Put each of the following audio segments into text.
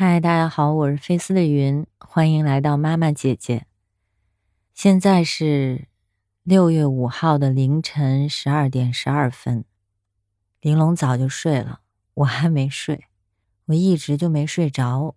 嗨，大家好，我是菲斯的云，欢迎来到妈妈姐姐。现在是六月五号的凌晨十二点十二分，玲珑早就睡了，我还没睡，我一直就没睡着，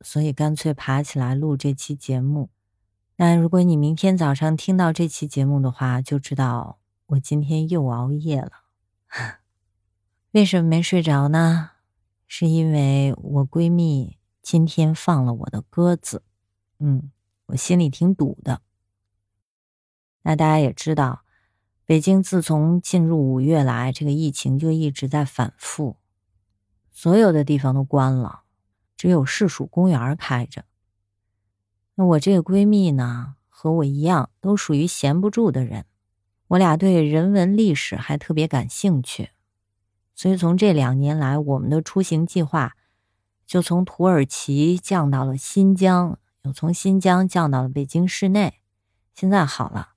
所以干脆爬起来录这期节目。那如果你明天早上听到这期节目的话，就知道我今天又熬夜了。为什么没睡着呢？是因为我闺蜜今天放了我的鸽子，嗯，我心里挺堵的。那大家也知道，北京自从进入五月来，这个疫情就一直在反复，所有的地方都关了，只有市属公园开着。那我这个闺蜜呢，和我一样，都属于闲不住的人。我俩对人文历史还特别感兴趣，所以从这两年来，我们的出行计划就从土耳其降到了新疆，又从新疆降到了北京市内。现在好了，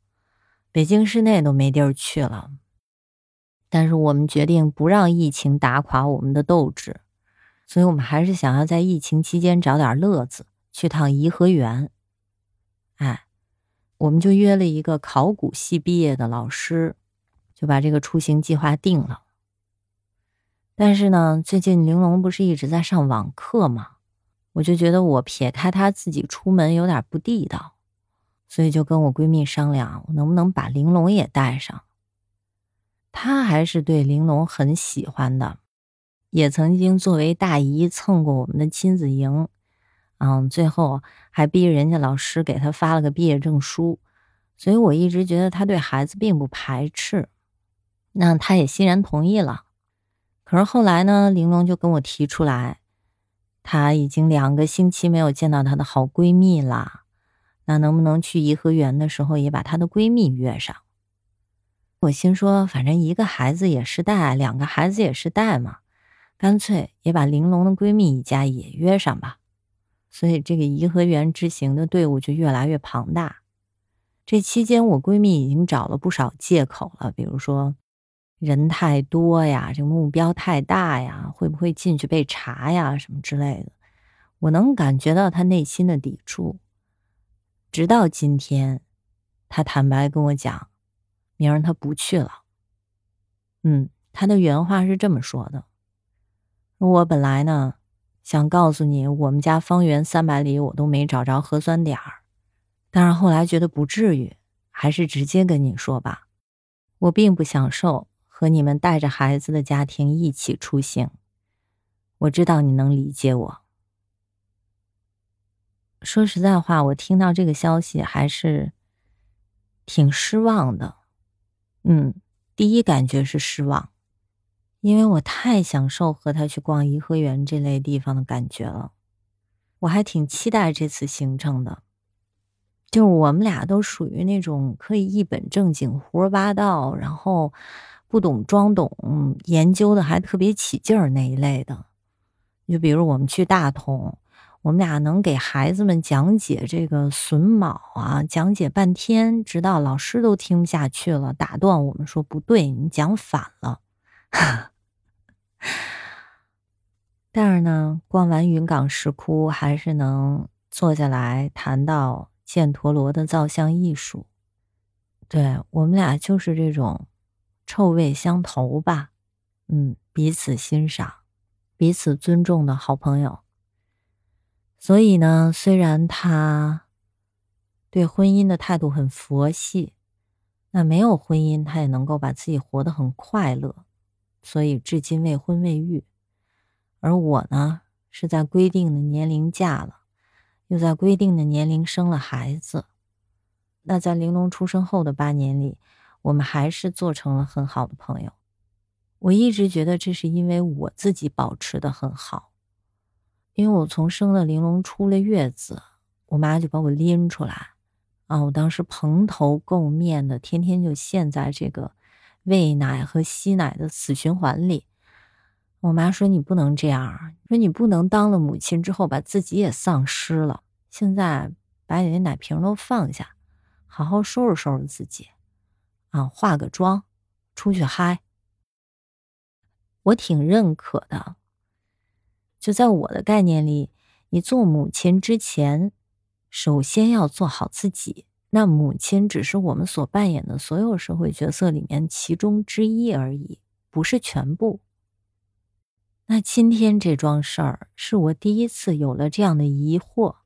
北京市内都没地儿去了。但是我们决定不让疫情打垮我们的斗志，所以我们还是想要在疫情期间找点乐子。去趟颐和园，哎，我们就约了一个考古系毕业的老师，就把这个出行计划定了。但是呢，最近玲珑不是一直在上网课吗？我就觉得我撇开她自己出门有点不地道，所以就跟我闺蜜商量，我能不能把玲珑也带上？她还是对玲珑很喜欢的，也曾经作为大姨蹭过我们的亲子营。嗯，最后还逼人家老师给他发了个毕业证书，所以我一直觉得他对孩子并不排斥，那他也欣然同意了。可是后来呢，玲珑就跟我提出来，她已经两个星期没有见到她的好闺蜜了，那能不能去颐和园的时候也把她的闺蜜约上？我心说，反正一个孩子也是带，两个孩子也是带嘛，干脆也把玲珑的闺蜜一家也约上吧。所以，这个颐和园之行的队伍就越来越庞大。这期间，我闺蜜已经找了不少借口了，比如说人太多呀，这个目标太大呀，会不会进去被查呀，什么之类的。我能感觉到他内心的抵触。直到今天，他坦白跟我讲，明儿他不去了。嗯，他的原话是这么说的：“我本来呢。”想告诉你，我们家方圆三百里我都没找着核酸点儿，但是后来觉得不至于，还是直接跟你说吧。我并不享受和你们带着孩子的家庭一起出行，我知道你能理解我。说实在话，我听到这个消息还是挺失望的。嗯，第一感觉是失望。因为我太享受和他去逛颐和园这类地方的感觉了，我还挺期待这次行程的。就是我们俩都属于那种可以一本正经胡说八道，然后不懂装懂，研究的还特别起劲儿那一类的。就比如我们去大同，我们俩能给孩子们讲解这个榫卯啊，讲解半天，直到老师都听不下去了，打断我们说：“不对，你讲反了。”但是呢，逛完云冈石窟，还是能坐下来谈到犍陀罗的造像艺术。对我们俩就是这种臭味相投吧，嗯，彼此欣赏、彼此尊重的好朋友。所以呢，虽然他对婚姻的态度很佛系，那没有婚姻，他也能够把自己活得很快乐。所以至今未婚未育，而我呢是在规定的年龄嫁了，又在规定的年龄生了孩子。那在玲珑出生后的八年里，我们还是做成了很好的朋友。我一直觉得这是因为我自己保持的很好，因为我从生了玲珑出了月子，我妈就把我拎出来，啊，我当时蓬头垢面的，天天就陷在这个。喂奶和吸奶的死循环里，我妈说：“你不能这样，说你不能当了母亲之后把自己也丧失了。现在把你那奶瓶都放下，好好收拾收拾自己，啊，化个妆，出去嗨。”我挺认可的。就在我的概念里，你做母亲之前，首先要做好自己。那母亲只是我们所扮演的所有社会角色里面其中之一而已，不是全部。那今天这桩事儿是我第一次有了这样的疑惑：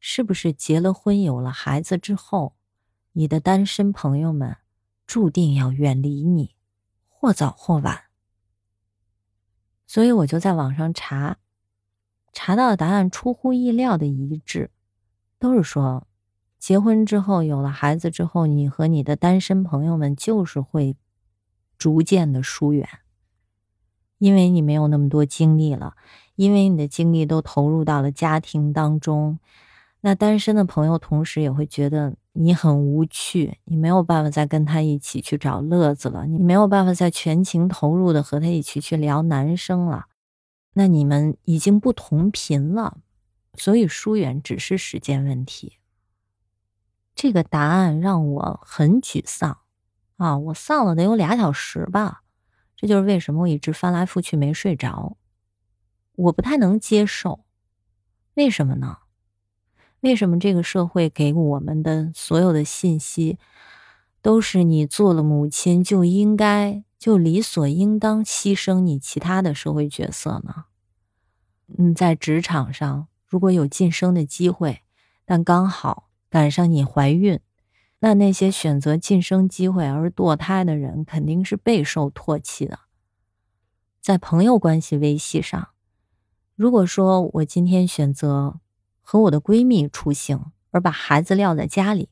是不是结了婚、有了孩子之后，你的单身朋友们注定要远离你，或早或晚？所以我就在网上查，查到的答案出乎意料的一致，都是说。结婚之后，有了孩子之后，你和你的单身朋友们就是会逐渐的疏远，因为你没有那么多精力了，因为你的精力都投入到了家庭当中。那单身的朋友同时也会觉得你很无趣，你没有办法再跟他一起去找乐子了，你没有办法再全情投入的和他一起去聊男生了。那你们已经不同频了，所以疏远只是时间问题。这个答案让我很沮丧，啊，我丧了得有俩小时吧。这就是为什么我一直翻来覆去没睡着。我不太能接受，为什么呢？为什么这个社会给我们的所有的信息，都是你做了母亲就应该就理所应当牺牲你其他的社会角色呢？嗯，在职场上如果有晋升的机会，但刚好。赶上你怀孕，那那些选择晋升机会而堕胎的人肯定是备受唾弃的。在朋友关系维系上，如果说我今天选择和我的闺蜜出行，而把孩子撂在家里，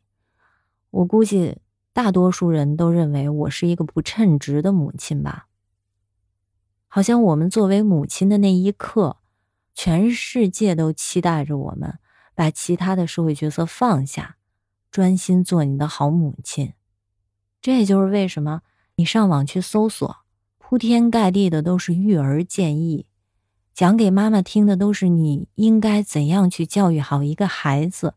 我估计大多数人都认为我是一个不称职的母亲吧。好像我们作为母亲的那一刻，全世界都期待着我们。把其他的社会角色放下，专心做你的好母亲。这也就是为什么你上网去搜索，铺天盖地的都是育儿建议，讲给妈妈听的都是你应该怎样去教育好一个孩子，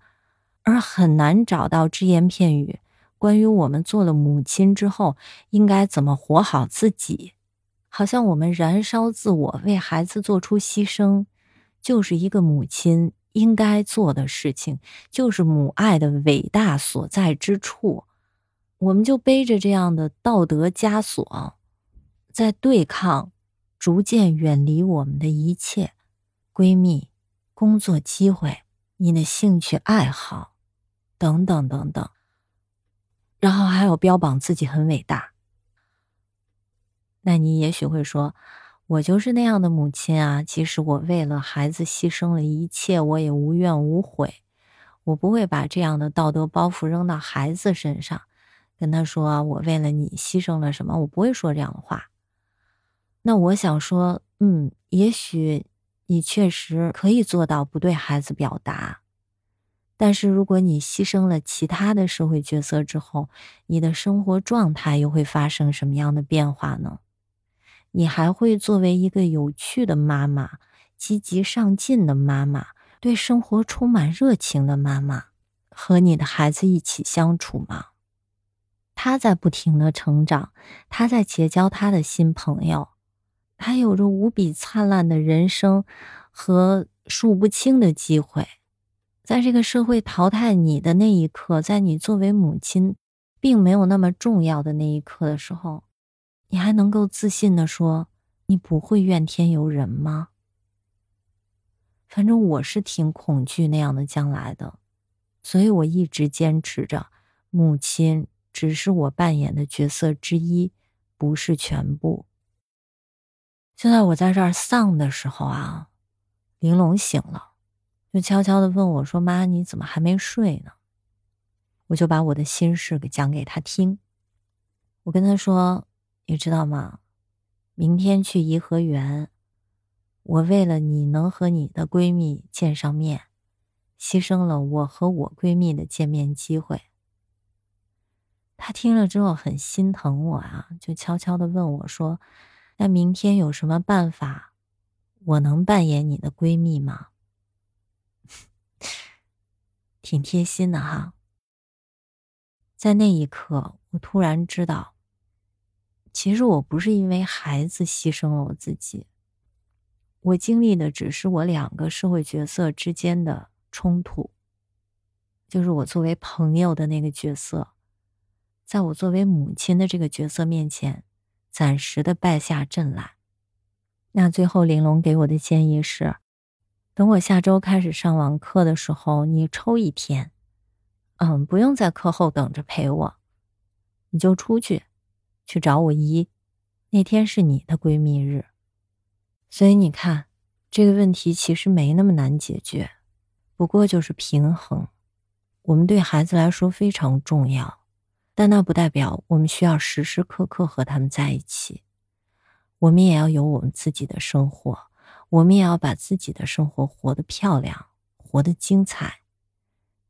而很难找到只言片语关于我们做了母亲之后应该怎么活好自己。好像我们燃烧自我为孩子做出牺牲，就是一个母亲。应该做的事情就是母爱的伟大所在之处，我们就背着这样的道德枷锁，在对抗逐渐远离我们的一切闺蜜、工作机会、你的兴趣爱好等等等等，然后还有标榜自己很伟大。那你也许会说。我就是那样的母亲啊！即使我为了孩子牺牲了一切，我也无怨无悔。我不会把这样的道德包袱扔到孩子身上，跟他说我为了你牺牲了什么。我不会说这样的话。那我想说，嗯，也许你确实可以做到不对孩子表达，但是如果你牺牲了其他的社会角色之后，你的生活状态又会发生什么样的变化呢？你还会作为一个有趣的妈妈、积极上进的妈妈、对生活充满热情的妈妈，和你的孩子一起相处吗？他在不停的成长，他在结交他的新朋友，他有着无比灿烂的人生和数不清的机会。在这个社会淘汰你的那一刻，在你作为母亲并没有那么重要的那一刻的时候。你还能够自信的说，你不会怨天尤人吗？反正我是挺恐惧那样的将来的，所以我一直坚持着，母亲只是我扮演的角色之一，不是全部。就在我在这儿丧的时候啊，玲珑醒了，就悄悄的问我说：“妈，你怎么还没睡呢？”我就把我的心事给讲给他听，我跟他说。你知道吗？明天去颐和园，我为了你能和你的闺蜜见上面，牺牲了我和我闺蜜的见面机会。她听了之后很心疼我啊，就悄悄的问我说：“那明天有什么办法，我能扮演你的闺蜜吗？” 挺贴心的哈。在那一刻，我突然知道。其实我不是因为孩子牺牲了我自己，我经历的只是我两个社会角色之间的冲突，就是我作为朋友的那个角色，在我作为母亲的这个角色面前，暂时的败下阵来。那最后玲珑给我的建议是，等我下周开始上网课的时候，你抽一天，嗯，不用在课后等着陪我，你就出去，去找我姨，那天是你的闺蜜日。所以你看，这个问题其实没那么难解决，不过就是平衡。我们对孩子来说非常重要，但那不代表我们需要时时刻刻和他们在一起。我们也要有我们自己的生活，我们也要把自己的生活活得漂亮，活得精彩，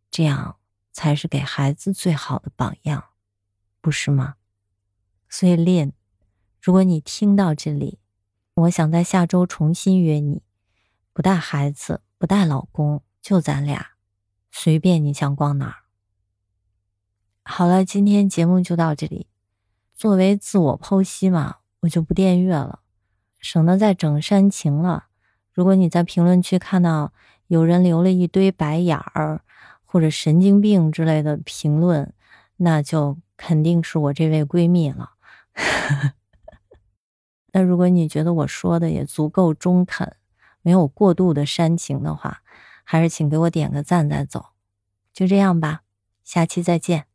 这样才是给孩子最好的榜样，不是吗？所以林如果你听到这里，我想在下周重新约你，不带孩子，不带老公，就咱俩，随便你想逛哪儿。好了，今天节目就到这里。作为自我剖析嘛，我就不电阅了，省得再整煽情了。如果你在评论区看到有人留了一堆白眼儿或者神经病之类的评论，那就肯定是我这位闺蜜了。那如果你觉得我说的也足够中肯，没有过度的煽情的话，还是请给我点个赞再走。就这样吧，下期再见。